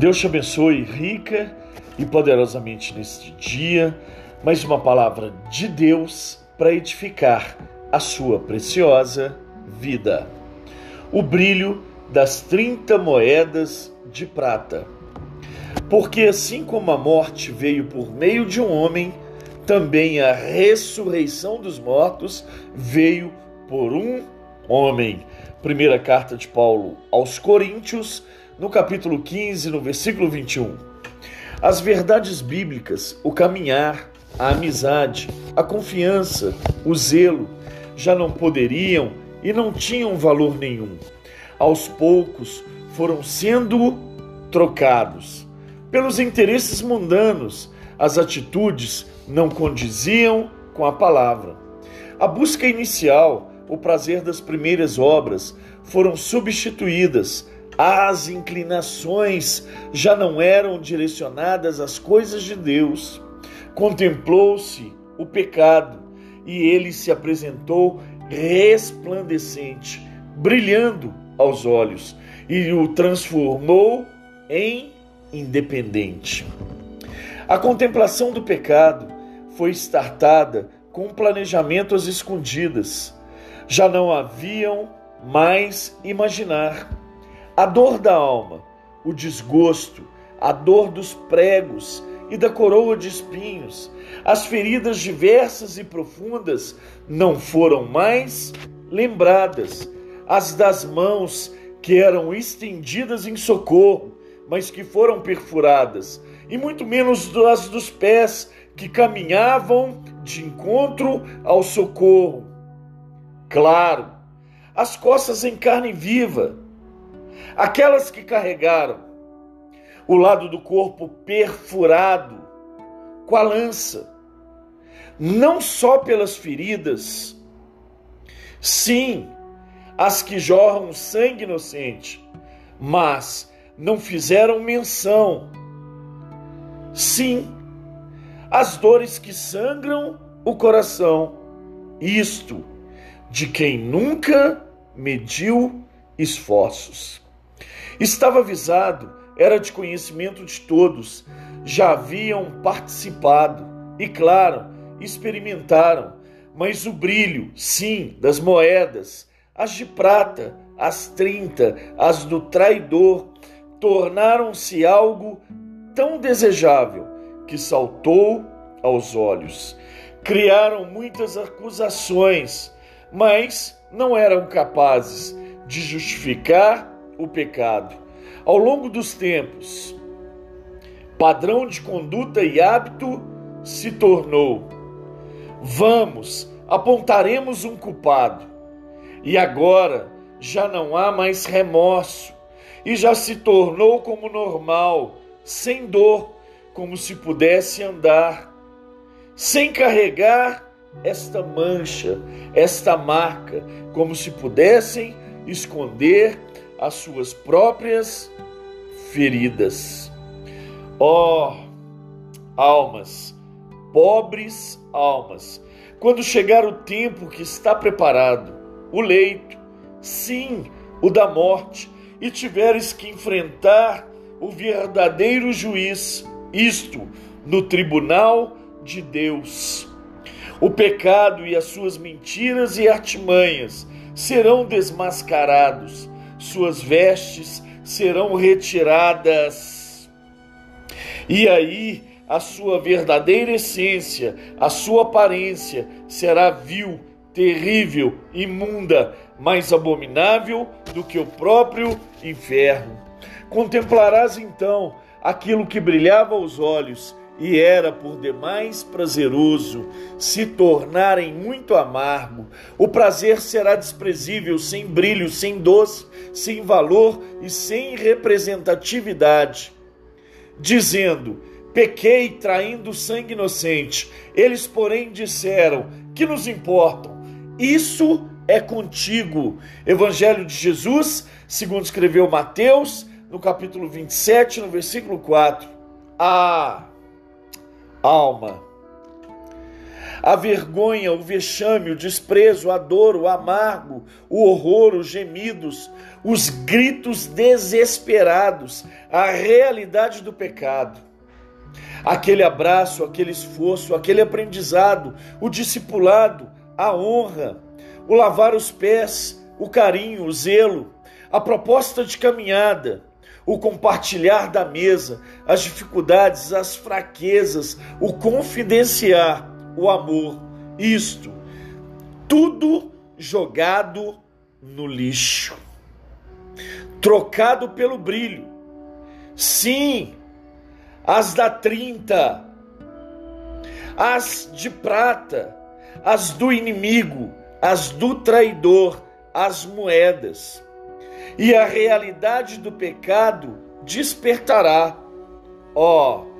Deus te abençoe rica e poderosamente neste dia. Mais uma palavra de Deus para edificar a sua preciosa vida. O brilho das 30 moedas de prata. Porque assim como a morte veio por meio de um homem, também a ressurreição dos mortos veio por um homem. Primeira carta de Paulo aos Coríntios, no capítulo 15, no versículo 21. As verdades bíblicas, o caminhar, a amizade, a confiança, o zelo, já não poderiam e não tinham valor nenhum. Aos poucos foram sendo trocados pelos interesses mundanos, as atitudes não condiziam com a palavra. A busca inicial, o prazer das primeiras obras, foram substituídas as inclinações já não eram direcionadas às coisas de Deus. Contemplou-se o pecado e ele se apresentou resplandecente, brilhando aos olhos, e o transformou em independente. A contemplação do pecado foi startada com planejamento às escondidas. Já não haviam mais imaginar a dor da alma, o desgosto, a dor dos pregos e da coroa de espinhos, as feridas diversas e profundas não foram mais lembradas, as das mãos que eram estendidas em socorro, mas que foram perfuradas, e muito menos as dos pés que caminhavam de encontro ao socorro. Claro, as costas em carne viva, aquelas que carregaram o lado do corpo perfurado com a lança, não só pelas feridas, sim, as que jorram sangue inocente, mas não fizeram menção, sim, as dores que sangram o coração, isto de quem nunca mediu esforços. Estava avisado, era de conhecimento de todos, já haviam participado e, claro, experimentaram, mas o brilho, sim, das moedas, as de prata, as trinta, as do traidor, tornaram-se algo tão desejável que saltou aos olhos. Criaram muitas acusações, mas não eram capazes de justificar o pecado. Ao longo dos tempos, padrão de conduta e hábito se tornou. Vamos, apontaremos um culpado. E agora já não há mais remorso e já se tornou como normal, sem dor, como se pudesse andar, sem carregar esta mancha, esta marca, como se pudessem esconder as suas próprias feridas. Ó oh, almas, pobres almas, quando chegar o tempo que está preparado, o leito, sim, o da morte, e tiveres que enfrentar o verdadeiro juiz, isto, no tribunal de Deus. O pecado e as suas mentiras e artimanhas serão desmascarados suas vestes serão retiradas. E aí a sua verdadeira essência, a sua aparência será vil, terrível, imunda, mais abominável do que o próprio inferno. Contemplarás então aquilo que brilhava aos olhos e era por demais prazeroso, se tornarem muito amargo. O prazer será desprezível, sem brilho, sem doce, sem valor e sem representatividade. Dizendo: Pequei traindo sangue inocente. Eles, porém, disseram: Que nos importam? Isso é contigo. Evangelho de Jesus, segundo escreveu Mateus, no capítulo 27, no versículo 4. Ah! Alma. A vergonha, o vexame, o desprezo, a dor, o amargo, o horror, os gemidos, os gritos desesperados, a realidade do pecado. Aquele abraço, aquele esforço, aquele aprendizado, o discipulado, a honra, o lavar os pés, o carinho, o zelo, a proposta de caminhada, o compartilhar da mesa, as dificuldades, as fraquezas, o confidenciar, o amor. Isto, tudo jogado no lixo, trocado pelo brilho. Sim, as da 30, as de prata, as do inimigo, as do traidor, as moedas. E a realidade do pecado despertará. Ó, oh,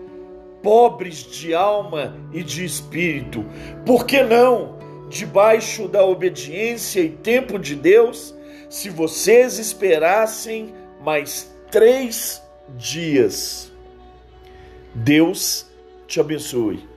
pobres de alma e de espírito, por que não, debaixo da obediência e tempo de Deus, se vocês esperassem mais três dias? Deus te abençoe.